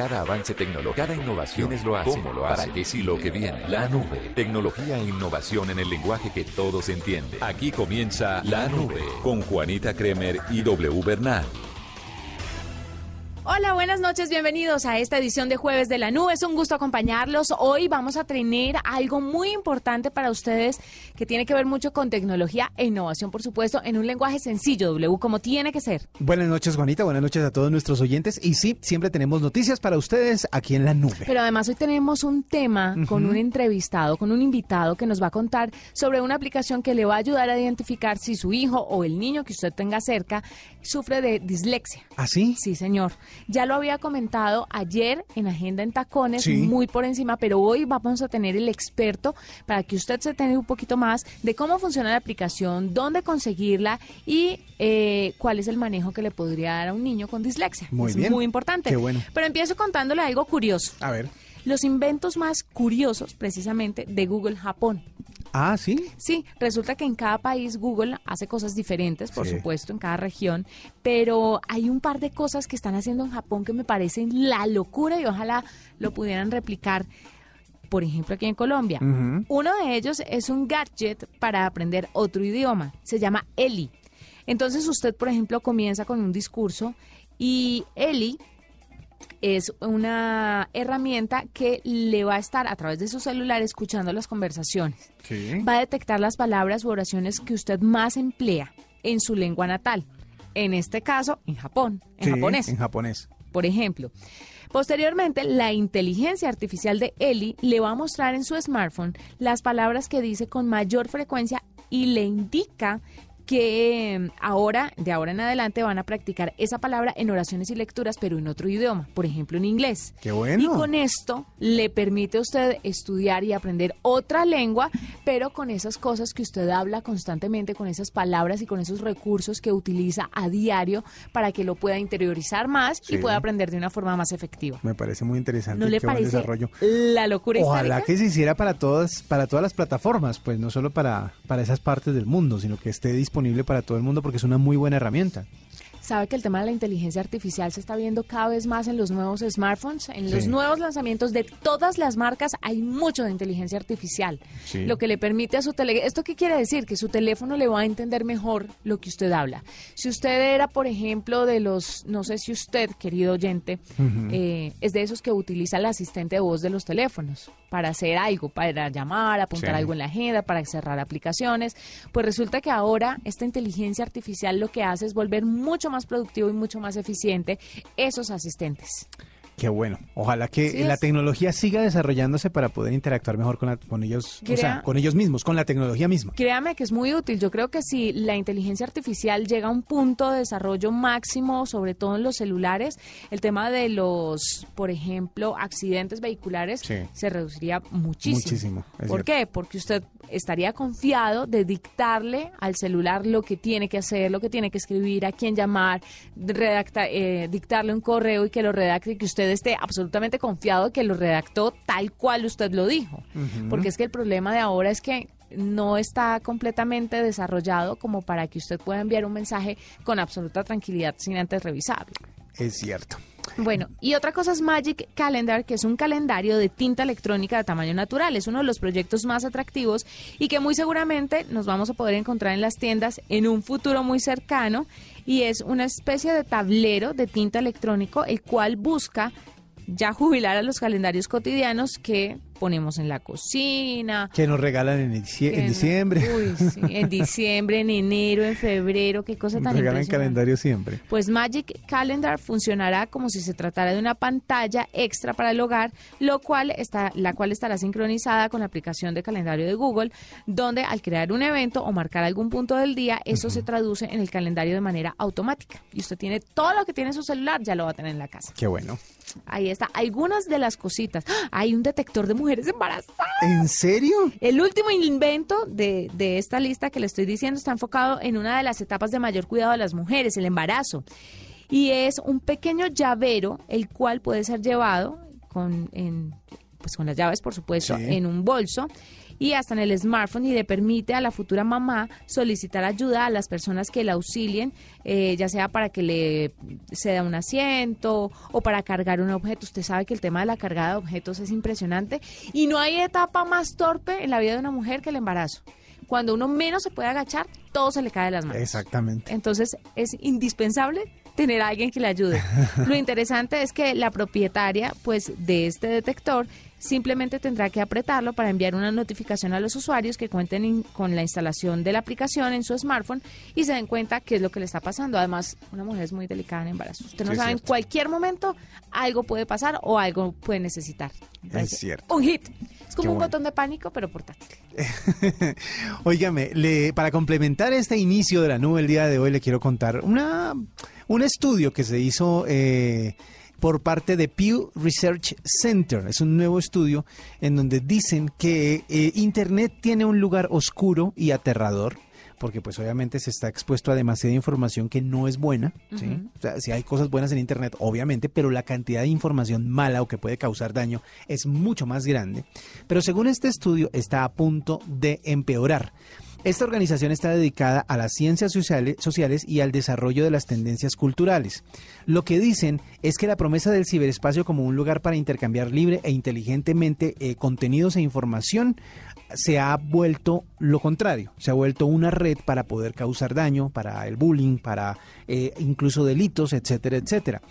Cada avance tecnológico, cada innovación es lo hace. ¿Cómo lo hace? Para que sí lo que viene. La nube. Tecnología e innovación en el lenguaje que todos entienden. Aquí comienza La Nube con Juanita Kremer y W Bernal. Hola, buenas noches, bienvenidos a esta edición de Jueves de la Nube. Es un gusto acompañarlos. Hoy vamos a tener algo muy importante para ustedes que tiene que ver mucho con tecnología e innovación, por supuesto, en un lenguaje sencillo, W, como tiene que ser. Buenas noches, Juanita. Buenas noches a todos nuestros oyentes. Y sí, siempre tenemos noticias para ustedes aquí en la nube. Pero además hoy tenemos un tema con un entrevistado, con un invitado que nos va a contar sobre una aplicación que le va a ayudar a identificar si su hijo o el niño que usted tenga cerca sufre de dislexia. ¿Ah, sí? Sí, señor. Ya lo había comentado ayer en Agenda en Tacones, muy por encima, pero hoy vamos a tener el experto para que usted se tenga un poquito más de cómo funciona la aplicación, dónde conseguirla y eh, cuál es el manejo que le podría dar a un niño con dislexia. Muy es bien. muy importante. Qué bueno. Pero empiezo contándole algo curioso. A ver. Los inventos más curiosos, precisamente, de Google Japón. Ah, sí. Sí, resulta que en cada país Google hace cosas diferentes, por Sí. supuesto, en cada región, pero hay un par de cosas que están haciendo en Japón que me parecen la locura y ojalá lo pudieran replicar. Por ejemplo, aquí en Colombia. Uno de ellos es un gadget para aprender otro idioma. Se llama Eli. Entonces usted, por ejemplo, comienza con un discurso y Eli es una herramienta que le va a estar a través de su celular escuchando las conversaciones. Sí. Va a detectar las palabras u oraciones que usted más emplea en su lengua natal. En este caso, en Japón, en Sí, japonés En japonés. por ejemplo. Posteriormente, la inteligencia artificial de Eli le va a mostrar en su smartphone las palabras que dice con mayor frecuencia y le indica que eh, ahora, de ahora en adelante, van a practicar esa palabra en oraciones y lecturas, pero en otro idioma, por ejemplo, en inglés. Qué bueno. Y con esto le permite a usted estudiar y aprender otra lengua, pero con esas cosas que usted habla constantemente, con esas palabras y con esos recursos que utiliza a diario para que lo pueda interiorizar más y pueda aprender de una forma más efectiva. Me parece muy interesante. ¿No le parece desarrollo. la locura Ojalá histórica? que se hiciera para todas, para todas las plataformas, pues no solo para, para esas partes del mundo, sino que esté disponible para todo el mundo porque es una muy buena herramienta. Sabe que el tema de la inteligencia artificial se está viendo cada vez más en los nuevos smartphones, en los nuevos lanzamientos de todas las marcas hay mucho de inteligencia artificial, Sí. lo que le permite a su teléfono, ¿esto qué quiere decir? Que su teléfono le va a entender mejor lo que usted habla. Si usted era, por ejemplo, de los, no sé si usted, querido oyente, eh, es de esos que utiliza el asistente de voz de los teléfonos para hacer algo, para llamar, apuntar Sí. algo en la agenda, para cerrar aplicaciones, pues resulta que ahora esta inteligencia artificial lo que hace es volver mucho más productivo y mucho más eficiente esos asistentes. Qué bueno. Ojalá que Sí, la es- tecnología siga desarrollándose para poder interactuar mejor con, la- con ellos, o sea, con ellos mismos, con la tecnología misma. Créame que es muy útil. Yo creo que si la inteligencia artificial llega a un punto de desarrollo máximo, sobre todo en los celulares, el tema de los, por ejemplo, accidentes vehiculares Sí. se reduciría muchísimo. Muchísimo, ¿Por cierto. qué? Porque usted estaría confiado de dictarle al celular lo que tiene que hacer, lo que tiene que escribir, a quién llamar, redacta- eh, dictarle un correo y que lo redacte y que usted esté absolutamente confiado de que lo redactó tal cual usted lo dijo. Porque es que el problema de ahora es que no está completamente desarrollado como para que usted pueda enviar un mensaje con absoluta tranquilidad sin antes revisarlo. Es cierto. Bueno, y otra cosa es Magic Calendar, que es un calendario de tinta electrónica de tamaño natural. Es uno de los proyectos más atractivos y que muy seguramente nos vamos a poder encontrar en las tiendas en un futuro muy cercano. Y es una especie de tablero de tinta electrónico, el cual busca ya jubilar a los calendarios cotidianos que ponemos en la cocina, Que nos regalan en, dicie- no- diciembre. Uy, sí, en diciembre, en enero, en febrero, qué cosa tan regalan calendario siempre. Pues Magic Calendar funcionará como si se tratara de una pantalla extra para el hogar, lo cual está, la cual estará sincronizada con la aplicación de calendario de Google, donde al crear un evento o marcar algún punto del día, eso se traduce en el calendario de manera automática. Y usted tiene todo lo que tiene en su celular, ya lo va a tener en la casa. Qué bueno. Ahí está. Algunas de las cositas. ¡Ah! Hay un detector de mujeres embarazadas. ¿En serio? El último invento de, de esta lista que le estoy diciendo está enfocado en una de las etapas de mayor cuidado de las mujeres, el embarazo. Y es un pequeño llavero, el cual puede ser llevado con, en, pues con las llaves, por supuesto, Sí. en un bolso y hasta en el smartphone y le permite a la futura mamá solicitar ayuda a las personas que la auxilien, eh, ya sea para que le ceda un asiento o para cargar un objeto. Usted sabe que el tema de la cargada de objetos es impresionante y no hay etapa más torpe en la vida de una mujer que el embarazo. Cuando uno menos se puede agachar, todo se le cae de las manos. Exactamente. Entonces es indispensable tener a alguien que le ayude. Lo interesante es que la propietaria pues de este detector simplemente tendrá que apretarlo para enviar una notificación a los usuarios que cuenten in- con la instalación de la aplicación en su smartphone y se den cuenta qué es lo que le está pasando. Además, una mujer es muy delicada en embarazo. Usted no Sí, es sabe, en cualquier momento algo puede pasar o algo puede necesitar. Parece cierto. Un hit. Es como Qué un bueno. botón de pánico, pero portátil. Óigame, le- para complementar este inicio de la nube el día de hoy, le quiero contar una, un estudio que se hizo eh, por parte de Pew Research Center. Es un nuevo estudio en donde dicen que eh, Internet tiene un lugar oscuro y aterrador. Porque pues obviamente se está expuesto a demasiada información que no es buena, ¿sí? O sea, si hay cosas buenas en Internet, obviamente, pero la cantidad de información mala o que puede causar daño es mucho más grande. Pero según este estudio, está a punto de empeorar. Esta organización está dedicada a las ciencias sociales, y al desarrollo de las tendencias culturales. Lo que dicen es que la promesa del ciberespacio como un lugar para intercambiar libre e inteligentemente eh, contenidos e información se ha vuelto lo contrario, se ha vuelto una red para poder causar daño, para el bullying, para eh, incluso delitos, etcétera, etcétera.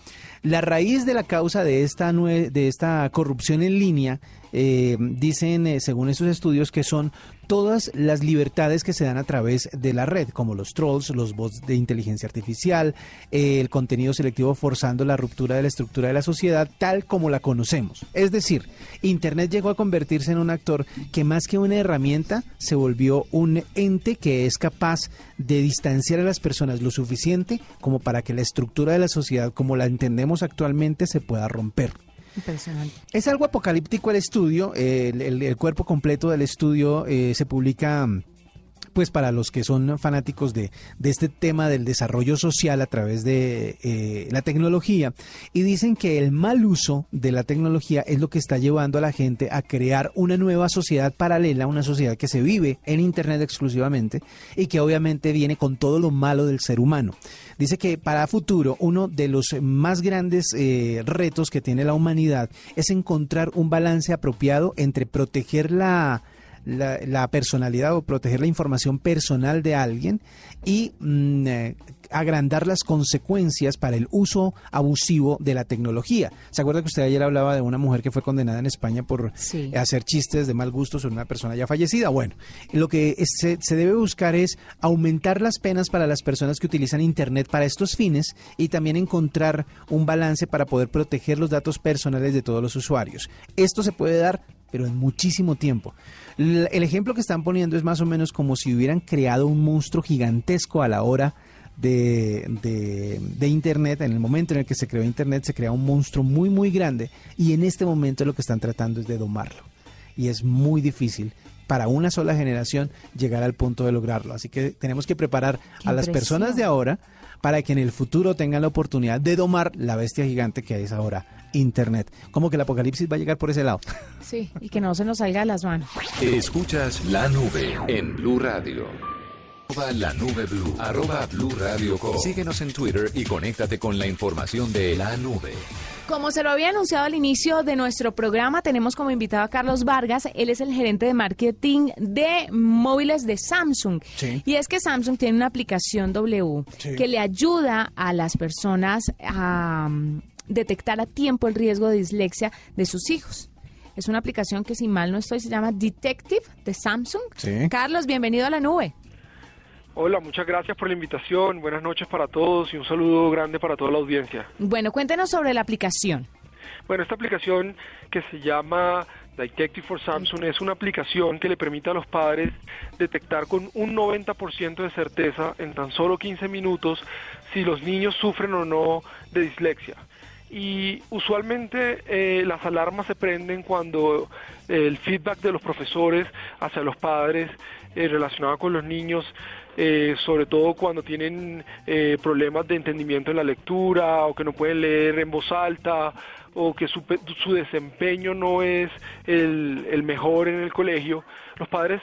La raíz de la causa de esta, de esta corrupción en línea, eh, dicen, según esos estudios, que son todas las libertades que se dan a través de la red, como los trolls, los bots de inteligencia artificial, eh, el contenido selectivo forzando la ruptura de la estructura de la sociedad tal como la conocemos. Es decir, Internet llegó a convertirse en un actor que más que una herramienta se volvió un ente que es capaz de distanciar a las personas lo suficiente como para que la estructura de la sociedad como la entendemos actualmente se pueda romper. Impresionante. Es algo apocalíptico el estudio, el, cuerpo completo del estudio eh, se publica pues para los que son fanáticos de, este tema del desarrollo social a través de eh, la tecnología y dicen que el mal uso de la tecnología es lo que está llevando a la gente a crear una nueva sociedad paralela, una sociedad que se vive en Internet exclusivamente y que obviamente viene con todo lo malo del ser humano. Dice que para futuro uno de los más grandes eh, retos que tiene la humanidad es encontrar un balance apropiado entre proteger la, la, la personalidad o proteger la información personal de alguien y mm, eh, agrandar las consecuencias para el uso abusivo de la tecnología. ¿Se acuerda que usted ayer hablaba de una mujer que fue condenada en España por Sí. hacer chistes de mal gusto sobre una persona ya fallecida? Bueno, lo que se, se debe buscar es aumentar las penas para las personas que utilizan Internet para estos fines y también encontrar un balance para poder proteger los datos personales de todos los usuarios. Esto se puede dar pero en muchísimo tiempo. El ejemplo que están poniendo es más o menos como si hubieran creado un monstruo gigantesco a la hora de, de- de Internet. En el momento en el que se creó Internet se crea un monstruo muy, muy grande y en este momento lo que están tratando es de domarlo. Y es muy difícil para una sola generación llegar al punto de lograrlo. Así que tenemos que preparar a las personas de ahora para que en el futuro tengan la oportunidad de domar la bestia gigante que es ahora Internet. Como que el apocalipsis va a llegar por ese lado. Sí, y que no se nos salga de las manos. Escuchas la nube en Blue Radio. Arroba La nube blue, arroba blue radio com. Síguenos en Twitter y conéctate con la información de la nube. Como se lo había anunciado al inicio de nuestro programa, tenemos como invitado a Carlos Vargas. Él es el gerente de marketing de móviles de Samsung. Sí. Y es que Samsung tiene una aplicación W Sí. que le ayuda a las personas a detectar a tiempo el riesgo de dislexia de sus hijos. Es una aplicación que, si mal no estoy, se llama Detective de Samsung. Sí. Carlos, bienvenido a la nube. Hola, muchas gracias por la invitación. Buenas noches para todos y un saludo grande para toda la audiencia. Bueno, cuéntenos sobre la aplicación. Bueno, esta aplicación que se llama Detective for Samsung es una aplicación que le permite a los padres detectar con un 90% de certeza en tan solo 15 minutos si los niños sufren o no de dislexia. Y usualmente eh, las alarmas se prenden cuando eh, el feedback de los profesores hacia los padres eh, relacionado con los niños eh, sobre todo cuando tienen eh, problemas de entendimiento en la lectura o que no pueden leer en voz alta o que su, su desempeño no es el, el, mejor en el colegio, los padres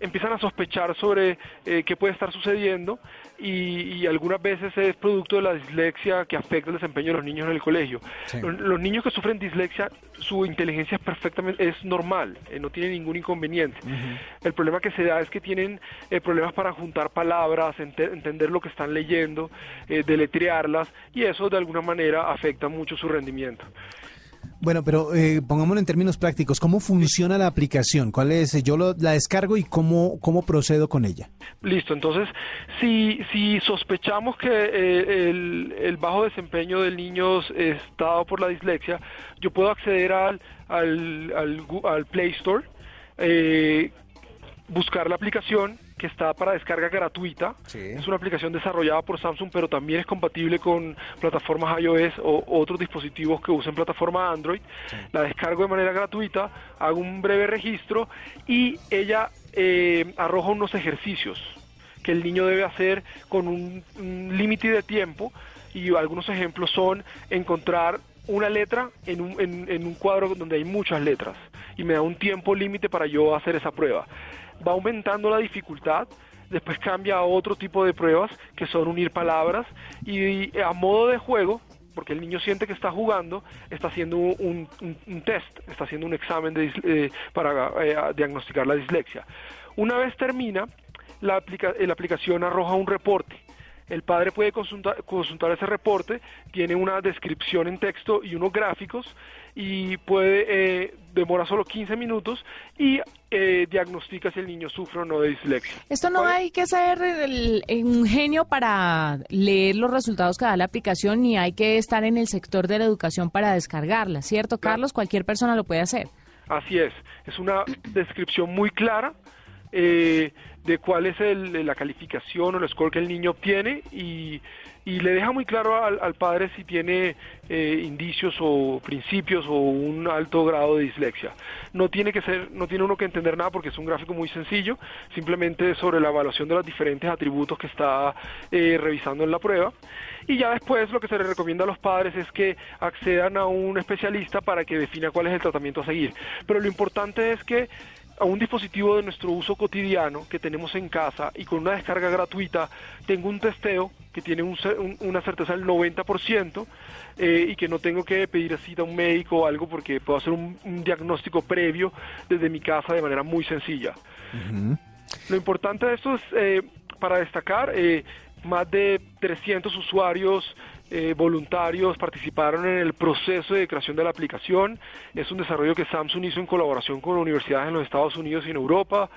empiezan a sospechar sobre qué puede estar sucediendo y, algunas veces es producto de la dislexia que afecta el desempeño de los niños en el colegio. Los, niños que sufren dislexia, su inteligencia es perfectamente es normal, eh, no tiene ningún inconveniente. El problema que se da es que tienen eh, problemas para juntar palabras, entender lo que están leyendo, deletrearlas y eso de alguna manera afecta mucho su rendimiento. Bueno, pero eh, pongámoslo en términos prácticos. ¿Cómo funciona la aplicación? ¿Cuál es? Yo la descargo y cómo, cómo procedo con ella. Listo. Entonces, si, si sospechamos que eh, el, bajo desempeño del niño está dado por la dislexia, yo puedo acceder al, al, al, Play Store, eh, buscar la aplicación que está para descarga gratuita. Es una aplicación desarrollada por Samsung, pero también es compatible con plataformas iOS o otros dispositivos que usen plataforma Android. La descargo de manera gratuita, hago un breve registro y ella eh, arroja unos ejercicios que el niño debe hacer con un, límite de tiempo y algunos ejemplos son encontrar una letra en un, en un cuadro donde hay muchas letras y me da un tiempo límite para yo hacer esa prueba va aumentando la dificultad, después cambia a otro tipo de pruebas que son unir palabras y a modo de juego, porque el niño siente que está jugando, está haciendo un, test, está haciendo un examen de, eh, para eh, diagnosticar la dislexia. Una vez termina, la, la aplicación arroja un reporte el padre puede consultar, consultar, ese reporte, tiene una descripción en texto y unos gráficos y puede, eh, demora solo 15 minutos y eh, diagnostica si el niño sufre o no de dislexia. Esto no hay que ser un genio para leer los resultados que da la aplicación ni hay que estar en el sector de la educación para descargarla, ¿cierto, Carlos? Cualquier persona lo puede hacer. Así es, es una descripción muy clara. Eh, de cuál es la calificación o el score que el niño obtiene y, le deja muy claro al, padre si tiene eh, indicios o principios o un alto grado de dislexia. No tiene que ser, no tiene uno que entender nada porque es un gráfico muy sencillo, simplemente sobre la evaluación de los diferentes atributos que está eh, revisando en la prueba. Y ya después lo que se le recomienda a los padres es que accedan a un especialista para que defina cuál es el tratamiento a seguir. Pero lo importante es que a un dispositivo de nuestro uso cotidiano que tenemos en casa y con una descarga gratuita tengo un testeo que tiene una certeza del 90% eh, y que no tengo que pedir cita a un médico o algo porque puedo hacer un, diagnóstico previo desde mi casa de manera muy sencilla. Lo importante de esto es, eh, para destacar, eh, más de 300 usuarios eh, voluntarios participaron en el proceso de creación de la aplicación. Es un desarrollo que Samsung hizo en colaboración con universidades en los Estados Unidos y en Europa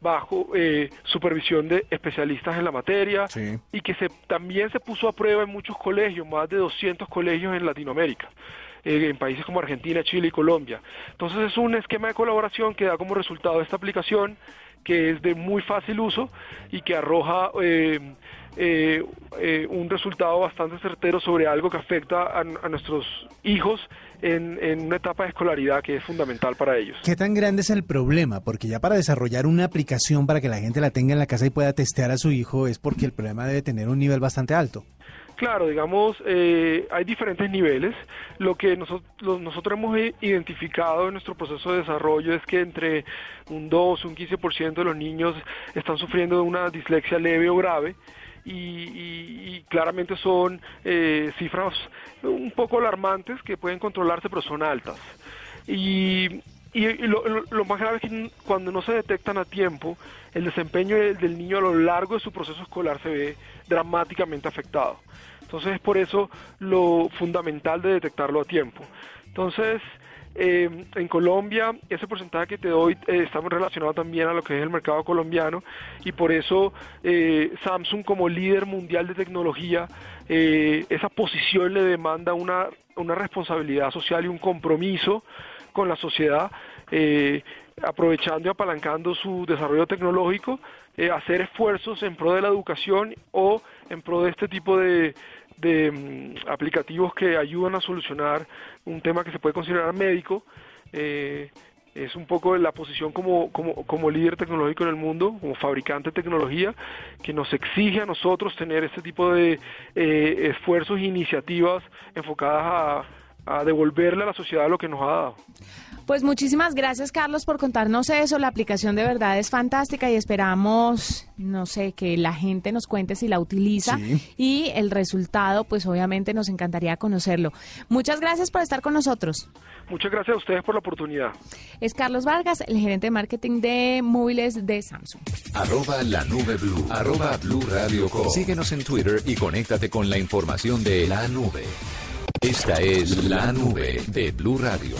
bajo eh, supervisión de especialistas en la materia y que se, también se puso a prueba en muchos colegios, más de 200 colegios en Latinoamérica. Eh, en países como Argentina, Chile y Colombia. Entonces es un esquema de colaboración que da como resultado esta aplicación que es de muy fácil uso y que arroja eh, eh, eh, un resultado bastante certero sobre algo que afecta a, nuestros hijos en, una etapa de escolaridad que es fundamental para ellos. ¿Qué tan grande es el problema? Porque ya para desarrollar una aplicación para que la gente la tenga en la casa y pueda testear a su hijo es porque el problema debe tener un nivel bastante alto. Claro, digamos, eh, hay diferentes niveles. Lo que nosotros, nosotros hemos identificado en nuestro proceso de desarrollo es que entre un 2, un 15% de los niños están sufriendo de una dislexia leve o grave. Y, claramente son eh, cifras un poco alarmantes que pueden controlarse, pero son altas. Y, lo, más grave es que cuando no se detectan a tiempo, el desempeño del niño a lo largo de su proceso escolar se ve dramáticamente afectado. Entonces es por eso lo fundamental de detectarlo a tiempo. Entonces, eh, en Colombia, ese porcentaje que te doy eh, está relacionado también a lo que es el mercado colombiano y por eso eh, Samsung como líder mundial de tecnología, esa posición le demanda una, una responsabilidad social y un compromiso con la sociedad, aprovechando y apalancando su desarrollo tecnológico, hacer esfuerzos en pro de la educación o en pro de este tipo de, de mm, aplicativos que ayudan a solucionar un tema que se puede considerar médico. Eh, es un poco la posición como, como, como, líder tecnológico en el mundo, como fabricante de tecnología, que nos exige a nosotros tener este tipo de eh, esfuerzos e iniciativas enfocadas a a devolverle a la sociedad lo que nos ha dado. Pues muchísimas gracias, Carlos, por contarnos eso. La aplicación de verdad es fantástica y esperamos, no sé, que la gente nos cuente si la utiliza Sí. y el resultado, pues obviamente nos encantaría conocerlo. Muchas gracias por estar con nosotros. Muchas gracias a ustedes por la oportunidad. Es Carlos Vargas, el gerente de marketing de móviles de Samsung. Arroba la nube blue. Arroba blue radio com. Síguenos en Twitter y conéctate con la información de la nube. Esta es la nube de Blue Radio.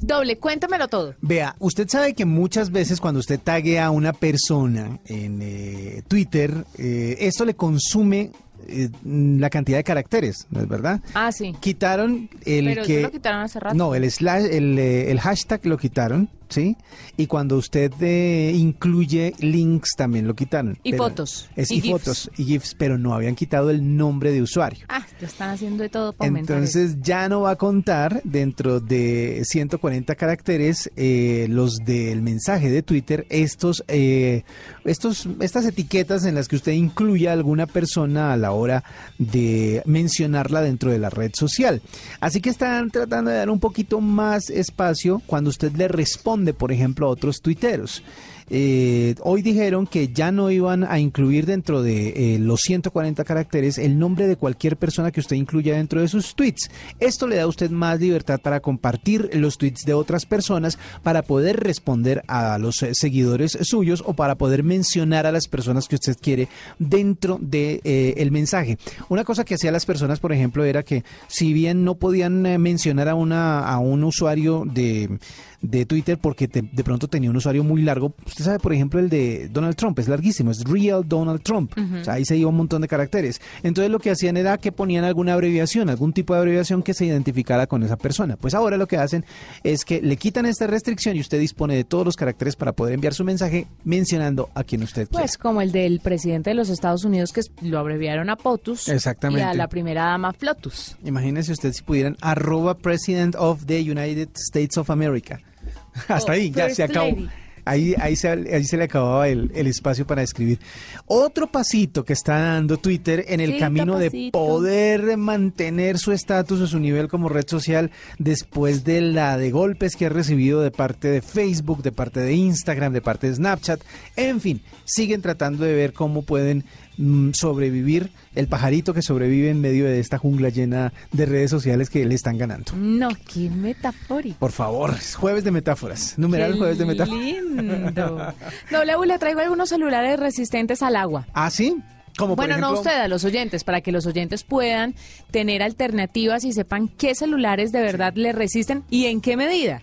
Doble, cuéntamelo todo. Vea, usted sabe que muchas veces cuando usted taguea a una persona en eh, Twitter, eh, esto le consume eh, la cantidad de caracteres, ¿no es verdad? Ah, sí. Quitaron el Pero eso que... lo quitaron hace rato. No, el, slash, el, el hashtag lo quitaron, ¿sí? Y cuando usted eh, incluye links también lo quitaron. Y fotos, Es, y fotos y GIFs, pero no habían quitado el nombre de usuario. Ah, lo están haciendo de todo para. Entonces ya no va a contar dentro de 140 caracteres eh, los del mensaje de Twitter, estos, eh, estos, estas etiquetas en las que usted incluye a alguna persona a la hora de mencionarla dentro de la red social. Así que están tratando de dar un poquito más espacio cuando usted le responde, por ejemplo, a otros tuiteros. Eh, hoy dijeron que ya no iban a incluir dentro de eh, los 140 caracteres el nombre de cualquier persona que usted incluya dentro de sus tweets. Esto le da a usted más libertad para compartir los tweets de otras personas, para poder responder a los eh, seguidores suyos o para poder mencionar a las personas que usted quiere dentro de eh, el mensaje. Una cosa que hacían las personas, por ejemplo, era que si bien no podían mencionar a una a un usuario de de Twitter porque de pronto tenía un usuario muy largo. Usted sabe, por ejemplo, el de Donald Trump, es larguísimo, es Real Donald Trump. O sea, ahí se iba un montón de caracteres. Entonces lo que hacían era que ponían alguna abreviación, algún tipo de abreviación que se identificara con esa persona. Pues ahora lo que hacen es que le quitan esta restricción y usted dispone de todos los caracteres para poder enviar su mensaje mencionando a quien usted quiera. Pues como el del presidente de los Estados Unidos, que lo abreviaron a POTUS. Exactamente. Y a la primera dama FLOTUS. Imagínese usted si pudieran arroba President of the United States of America. Hasta Oh, ahí, ya se acabó. Lady. Ahí, ahí, se, ahí se le acababa el, el espacio para escribir. Otro pasito que está dando Twitter en el Sí, camino de poder mantener su estatus o su nivel como red social después de la de golpes que ha recibido de parte de Facebook, de parte de Instagram, de parte de Snapchat. En fin, siguen tratando de ver cómo pueden mm, sobrevivir el pajarito que sobrevive en medio de esta jungla llena de redes sociales que le están ganando. No, qué metafórico. Por favor, es jueves de metáforas. Numeral Qué jueves de metáforas. lindo. W, le traigo algunos celulares resistentes al agua. Ah, sí. Como bueno, no ejemplo- usted, a los oyentes, para que los oyentes puedan tener alternativas y sepan qué celulares de verdad le resisten y en qué medida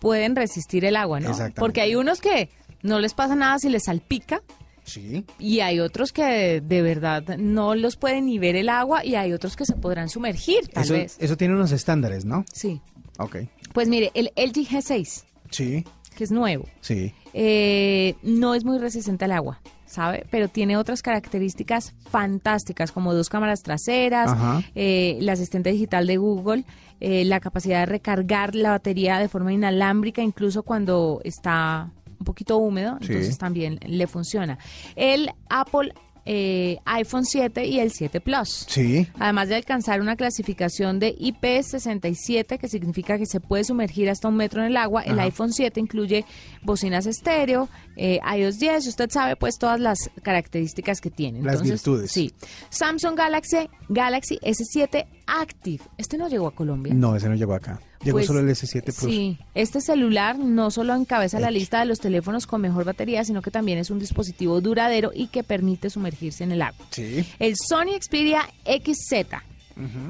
pueden resistir el agua, ¿no? Porque hay unos que no les pasa nada si les salpica Sí. y hay otros que de verdad no los pueden ni ver el agua y hay otros que se podrán sumergir, tal Eso, vez. eso tiene unos estándares, ¿no? Sí. Ok. Pues mire, el LG G6, Sí, que es nuevo, sí. eh, no es muy resistente al agua, ¿sabe? Pero tiene otras características fantásticas, como dos cámaras traseras, eh, el asistente digital de Google, eh, la capacidad de recargar la batería de forma inalámbrica, incluso cuando está un poquito húmedo, Sí. entonces también le funciona. El Apple eh, iPhone 7 y el 7 Plus. Sí. Además de alcanzar una clasificación de IP67, que significa que se puede sumergir hasta un metro en el agua, el iPhone 7 incluye bocinas estéreo, eh, iOS 10, usted sabe pues todas las características que tiene. Las Entonces, virtudes. Sí. Samsung Galaxy, Galaxy S7 Active. Este no llegó a Colombia. No, ese no llegó acá. Llegó Pues, solo el S7 Plus. Sí, este celular no solo encabeza la lista de los teléfonos con mejor batería, sino que también es un dispositivo duradero y que permite sumergirse en el agua. Sí. El Sony Xperia XZ.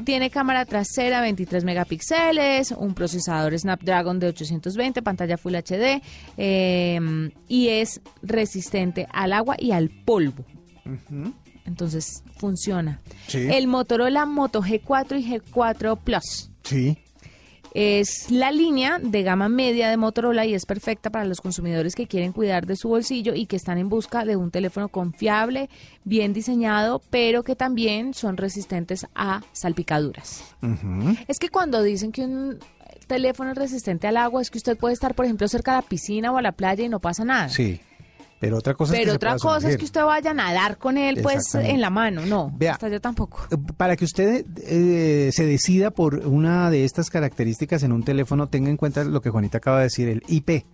Tiene cámara trasera 23 megapíxeles, un procesador Snapdragon de 820, pantalla Full HD eh, y es resistente al agua y al polvo. Ujú. Entonces funciona. Sí. El Motorola Moto G4 y G4 Plus. Sí. Es la línea de gama media de Motorola y es perfecta para los consumidores que quieren cuidar de su bolsillo y que están en busca de un teléfono confiable, bien diseñado, pero que también son resistentes a salpicaduras. Es que cuando dicen que un teléfono es resistente al agua, es que usted puede estar, por ejemplo, cerca de la piscina o a la playa y no pasa nada. Sí. Pero otra cosa es que Pero otra cosa es que usted vaya a nadar con él, pues, en la mano. No, Vea. hasta yo tampoco. Para que usted eh, se decida por una de estas características en un teléfono, tenga en cuenta lo que Juanita acaba de decir, el IP,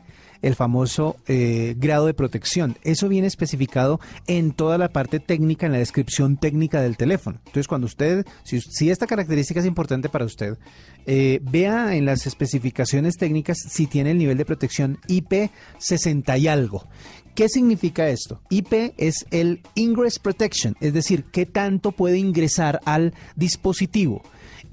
el famoso eh, grado de protección. Eso viene especificado en toda la parte técnica, en la descripción técnica del teléfono. Entonces, cuando usted, si, esta característica es importante para usted, eh, vea en las especificaciones técnicas si tiene el nivel de protección IP 60 y algo. ¿Qué significa esto? IP es el Ingress Protection, es decir, qué tanto puede ingresar al dispositivo.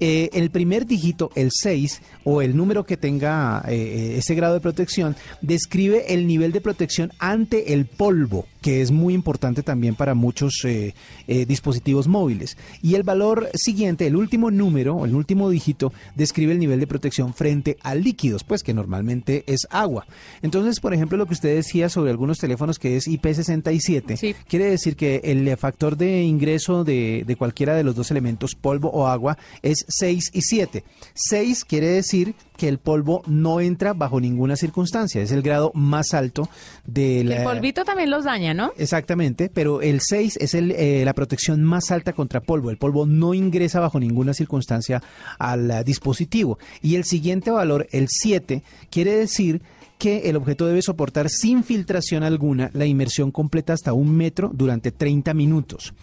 Eh, el primer dígito, el 6, o el número que tenga eh, ese grado de protección, describe el nivel de protección ante el polvo, que es muy importante también para muchos eh, eh, dispositivos móviles. Y el valor siguiente, el último número, el último dígito, describe el nivel de protección frente a líquidos, pues que normalmente es agua. Entonces, por ejemplo, lo que usted decía sobre algunos teléfonos que es IP67, Sí. quiere decir que el factor de ingreso de, de cualquiera de los dos elementos, polvo o agua, es 6 y 7. 6 quiere decir que el polvo no entra bajo ninguna circunstancia, es el grado más alto de El la... polvito también los daña, ¿no? Exactamente, pero el 6 es el, eh, la protección más alta contra polvo. El polvo no ingresa bajo ninguna circunstancia al eh, dispositivo. Y el siguiente valor, el 7, quiere decir que el objeto debe soportar sin filtración alguna la inmersión completa hasta un metro durante 30 minutos.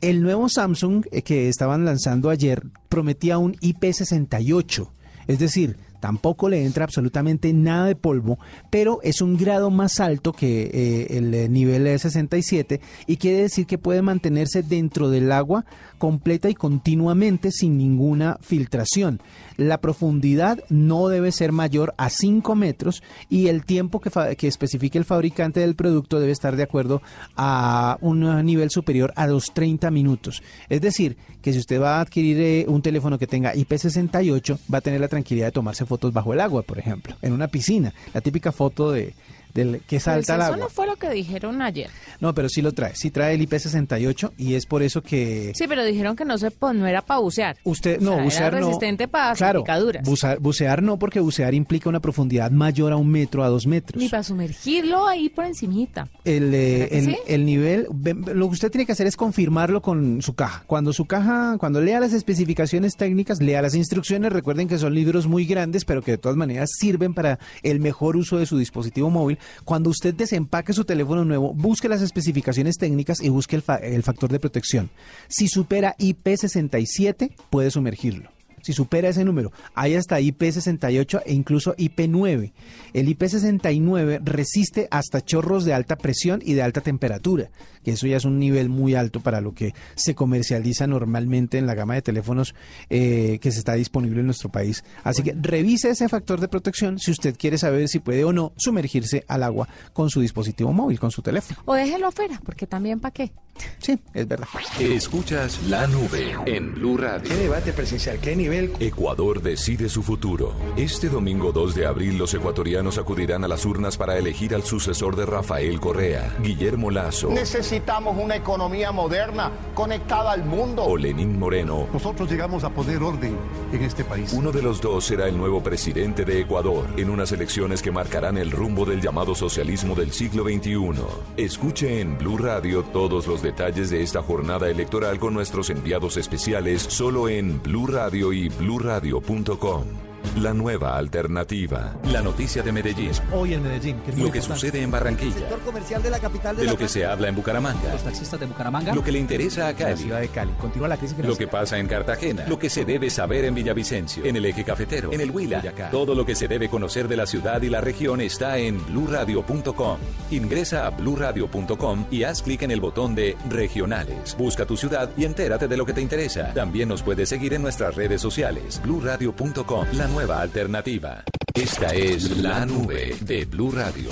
El nuevo Samsung eh, que estaban lanzando ayer prometía un IP68, es decir, tampoco le entra absolutamente nada de polvo, pero es un grado más alto que eh, el nivel de 67 y quiere decir que puede mantenerse dentro del agua completa y continuamente sin ninguna filtración. La profundidad no debe ser mayor a 5 metros y el tiempo que, que especifique el fabricante del producto debe estar de acuerdo a un nivel superior a los 30 minutos. Es decir, que si usted va a adquirir eh, un teléfono que tenga IP68, va a tener la tranquilidad de tomarse fotos bajo el agua, por ejemplo, en una piscina. La típica foto de del que salta al eso agua. no fue lo que dijeron ayer. No, pero sí lo trae. Sí trae el IP68 y es por eso que Sí, pero dijeron que no se pues, no era para bucear. Usted, O no, sea, era bucear no. resistente para claro, picaduras. bucear, bucear no, porque bucear implica una profundidad mayor a un metro, a dos metros. Ni para sumergirlo ahí por encimita. El, eh, ¿Será que el, sí? el nivel, ve- lo que usted tiene que hacer es confirmarlo con su caja. Cuando su caja, cuando lea las especificaciones técnicas, lea las instrucciones, recuerden que son libros muy grandes, pero que de todas maneras sirven para el mejor uso de su dispositivo móvil. Cuando usted desempaque su teléfono nuevo, busque las especificaciones técnicas y busque el, fa- el factor de protección. Si supera IP67, puede sumergirlo. Si supera ese número, hay hasta IP68 e incluso IP9. El IP69 resiste hasta chorros de alta presión y de alta temperatura, que eso ya es un nivel muy alto para lo que se comercializa normalmente en la gama de teléfonos eh, que se está disponible en nuestro país. Así que revise ese factor de protección si usted quiere saber si puede o no sumergirse al agua con su dispositivo móvil, con su teléfono. O déjelo afuera, porque también para qué. Sí, es verdad. Escuchas la nube en Blue Radio. ¿Qué debate presidencial? ¿Qué nivel? Ecuador decide su futuro. Este domingo 2 de abril los ecuatorianos acudirán a las urnas para elegir al sucesor de Rafael Correa, Guillermo Lazo Necesitamos una economía moderna, conectada al mundo. o Lenín Moreno. Nosotros llegamos a poner orden en este país. Uno de los dos será el nuevo presidente de Ecuador en unas elecciones que marcarán el rumbo del llamado socialismo del siglo XXI. Escuche en Blue Radio todos los detalles de esta jornada electoral con nuestros enviados especiales solo en Blue Radio y bluradio.com. La nueva alternativa. La noticia de Medellín. Hoy en Medellín, que es muy Lo que importante. sucede en Barranquilla. sector comercial de la capital de, De la lo que se habla en Bucaramanga. Los taxistas de Bucaramanga. Lo que le interesa a la Cali. ciudad de Cali. Continúa la crisis Lo que pasa en Cartagena, lo que se debe saber en Villavicencio, en el eje cafetero, en el Huila, Boyacá. Todo lo que se debe conocer de la ciudad y la región está en bluradio.com. Ingresa a bluradio.com y haz clic en el botón de regionales. Busca tu ciudad y entérate de lo que te interesa. También nos puedes seguir en nuestras redes sociales. bluradio.com, la nueva alternativa. Esta es la nube de Blue Radio.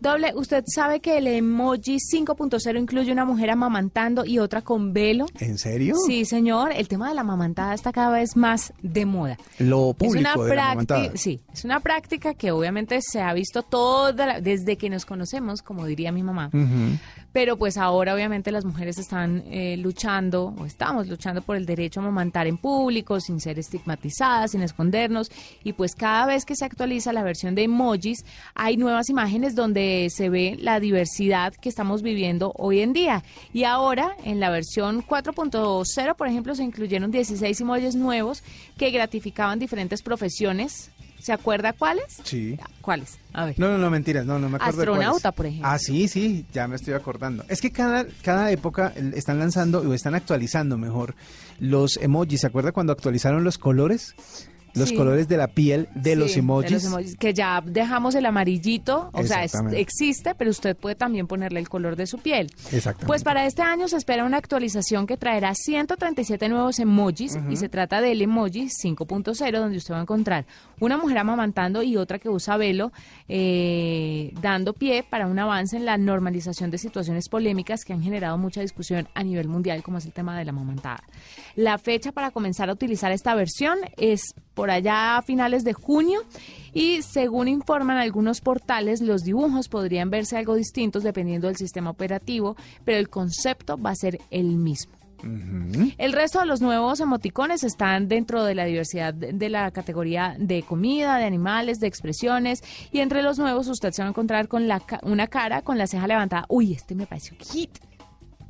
Doble, ¿usted sabe que el emoji 5.0 incluye una mujer amamantando y otra con velo? ¿En serio? Sí, señor. El tema de la amamantada está cada vez más de moda. Lo Es una público de la práctica, amamantada. sí, es una práctica que obviamente se ha visto toda la- desde que nos conocemos, como diría mi mamá. Ujú. Pero pues ahora obviamente las mujeres están eh, luchando o estamos luchando por el derecho a amamantar en público, sin ser estigmatizadas, sin escondernos. Y pues cada vez que se actualiza la versión de emojis, hay nuevas imágenes donde se ve la diversidad que estamos viviendo hoy en día. Y ahora en la versión 4.0, por ejemplo, se incluyeron 16 emojis nuevos que gratificaban diferentes profesiones. ¿Se acuerda cuáles? Sí. ¿Cuáles? A ver. No, no, no, mentiras, no, no me acuerdo. de cuáles. Astronauta, por ejemplo. Ah, sí, sí, ya me estoy acordando. Es que cada, cada época están lanzando o están actualizando mejor los emojis. ¿Se acuerda cuando actualizaron los colores? Los Sí. colores de la piel de, Sí, los, emojis. de los emojis, Que ya dejamos el amarillito, o sea, es- existe, pero usted puede también ponerle el color de su piel. Exactamente. Pues para este año se espera una actualización que traerá 137 nuevos emojis y se trata del emoji 5.0 donde usted va a encontrar una mujer amamantando y otra que usa velo eh, dando pie para un avance en la normalización de situaciones polémicas que han generado mucha discusión a nivel mundial como es el tema de la amamantada. La fecha para comenzar a utilizar esta versión es por allá a finales de junio y según informan algunos portales, los dibujos podrían verse algo distintos dependiendo del sistema operativo, pero el concepto va a ser el mismo. El resto de los nuevos emoticones están dentro de la diversidad de la categoría de comida, de animales, de expresiones. Y entre los nuevos usted se va a encontrar con la, ca- una cara con la ceja levantada. Uy, este me pareció hit.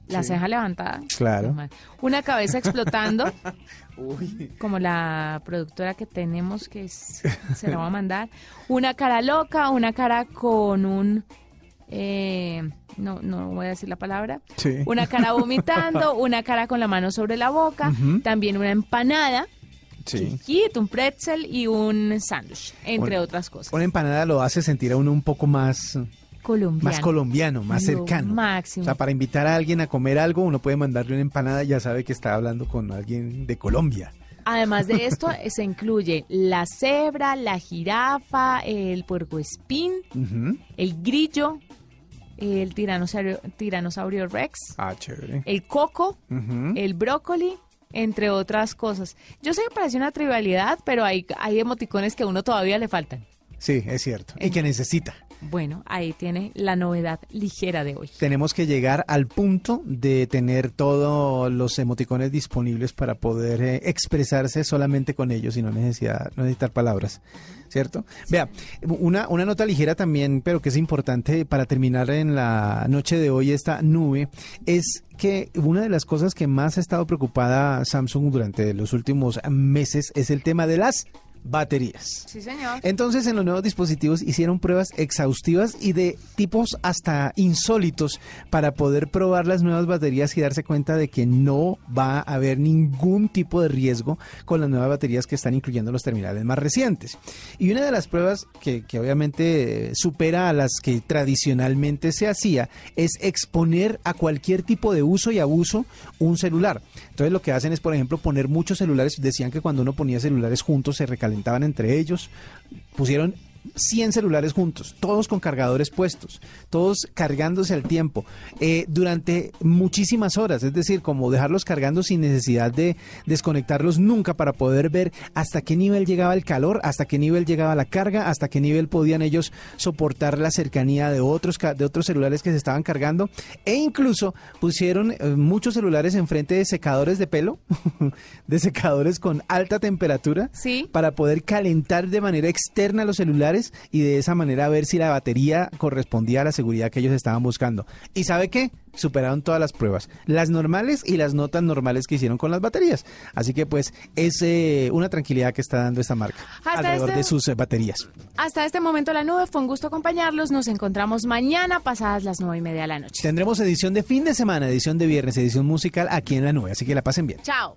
La ceja levantada. Claro. Una cabeza explotando, Uy. como la productora que tenemos que es- se la va a mandar. Una cara loca, una cara con un... eh, no, no voy a decir la palabra. Sí. Una cara vomitando, una cara con la mano sobre la boca, también una empanada, Sí. chiquito, un pretzel y un sándwich, entre otras cosas. Una empanada lo hace sentir a uno un poco más, Colombiano. más colombiano, más Lo cercano. máximo. O sea, para invitar a alguien a comer algo, uno puede mandarle una empanada y ya sabe que está hablando con alguien de Colombia. Además de esto, se incluye la cebra, la jirafa, el puercoespín, el grillo, el tiranosaurio, tiranosaurio rex, Ah, chévere. el coco, el brócoli, entre otras cosas. Yo sé que parece una trivialidad, pero hay, hay emoticones que a uno todavía le faltan. Sí, es cierto. Y que necesita. Bueno, ahí tiene la novedad ligera de hoy. Tenemos que llegar al punto de tener todos los emoticones disponibles para poder eh, expresarse solamente con ellos y no, necesidad, no necesitar palabras, ¿cierto? Vea, una, una nota ligera también, pero que es importante para terminar en la noche de hoy esta nube, es que una de las cosas que más ha estado preocupada Samsung durante los últimos meses es el tema de las baterías. Sí, señor. Entonces, en los nuevos dispositivos hicieron pruebas exhaustivas y de tipos hasta insólitos para poder probar las nuevas baterías y darse cuenta de que no va a haber ningún tipo de riesgo con las nuevas baterías que están incluyendo los terminales más recientes. Y una de las pruebas que, que obviamente eh, supera a las que tradicionalmente se hacía es exponer a cualquier tipo de uso y abuso un celular. Entonces, lo que hacen es, por ejemplo, poner muchos celulares. Decían que cuando uno ponía celulares juntos se recalentaban entre ellos. Pusieron 100 celulares juntos, todos con cargadores puestos, todos cargándose al tiempo, eh, durante muchísimas horas, es decir, como dejarlos cargando sin necesidad de desconectarlos nunca para poder ver hasta qué nivel llegaba el calor, hasta qué nivel llegaba la carga, hasta qué nivel podían ellos soportar la cercanía de otros, de otros celulares que se estaban cargando, e incluso pusieron eh, muchos celulares enfrente de secadores de pelo, de secadores con alta temperatura, Sí. para poder calentar de manera externa los celulares y de esa manera ver si la batería correspondía a la seguridad que ellos estaban buscando. ¿Y sabe qué? Superaron todas las pruebas, las normales y las no tan normales que hicieron con las baterías. Así que pues es eh, una tranquilidad que está dando esta marca Hasta alrededor este- de sus eh, baterías. Hasta este momento la nube fue un gusto acompañarlos. Nos encontramos mañana pasadas las nueve y media de la noche. Tendremos edición de fin de semana, edición de viernes, edición musical aquí en la nube, así que la pasen bien. Chao.